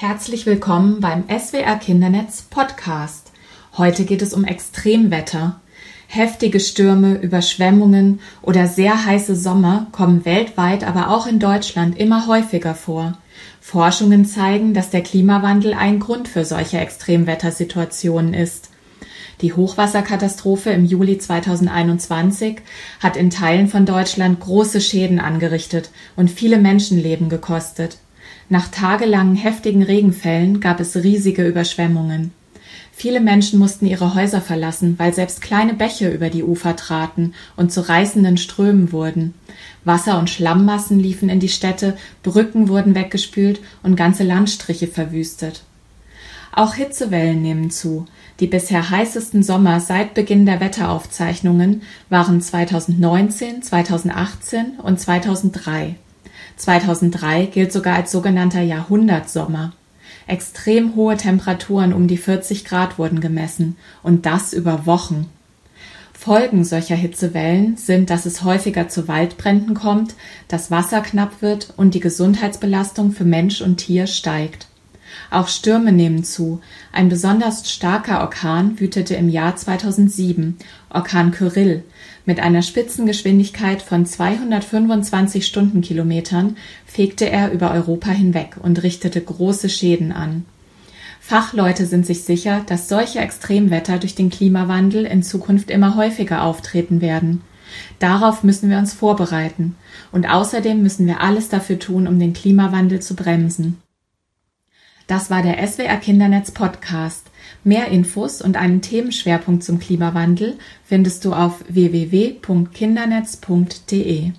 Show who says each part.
Speaker 1: Herzlich willkommen beim SWR Kindernetz Podcast. Heute geht es um Extremwetter. Heftige Stürme, Überschwemmungen oder sehr heiße Sommer kommen weltweit, aber auch in Deutschland immer häufiger vor. Forschungen zeigen, dass der Klimawandel ein Grund für solche Extremwettersituationen ist. Die Hochwasserkatastrophe im Juli 2021 hat in Teilen von Deutschland große Schäden angerichtet und viele Menschenleben gekostet. Nach tagelangen heftigen Regenfällen gab es riesige Überschwemmungen. Viele Menschen mussten ihre Häuser verlassen, weil selbst kleine Bäche über die Ufer traten und zu reißenden Strömen wurden. Wasser und Schlammmassen liefen in die Städte, Brücken wurden weggespült und ganze Landstriche verwüstet. Auch Hitzewellen nehmen zu. Die bisher heißesten Sommer seit Beginn der Wetteraufzeichnungen waren 2019, 2018 und 2003. 2003 gilt sogar als sogenannter Jahrhundertsommer. Extrem hohe Temperaturen um die 40 Grad wurden gemessen und das über Wochen. Folgen solcher Hitzewellen sind, dass es häufiger zu Waldbränden kommt, das Wasser knapp wird und die Gesundheitsbelastung für Mensch und Tier steigt. Auch Stürme nehmen zu. Ein besonders starker Orkan wütete im Jahr 2007, Orkan Kyrill, mit einer Spitzengeschwindigkeit von 225 Stundenkilometern fegte er über Europa hinweg und richtete große Schäden an. Fachleute sind sich sicher, dass solche Extremwetter durch den Klimawandel in Zukunft immer häufiger auftreten werden. Darauf müssen wir uns vorbereiten, und außerdem müssen wir alles dafür tun, um den Klimawandel zu bremsen. Das war der SWR Kindernetz Podcast. Mehr Infos und einen Themenschwerpunkt zum Klimawandel findest du auf www.kindernetz.de.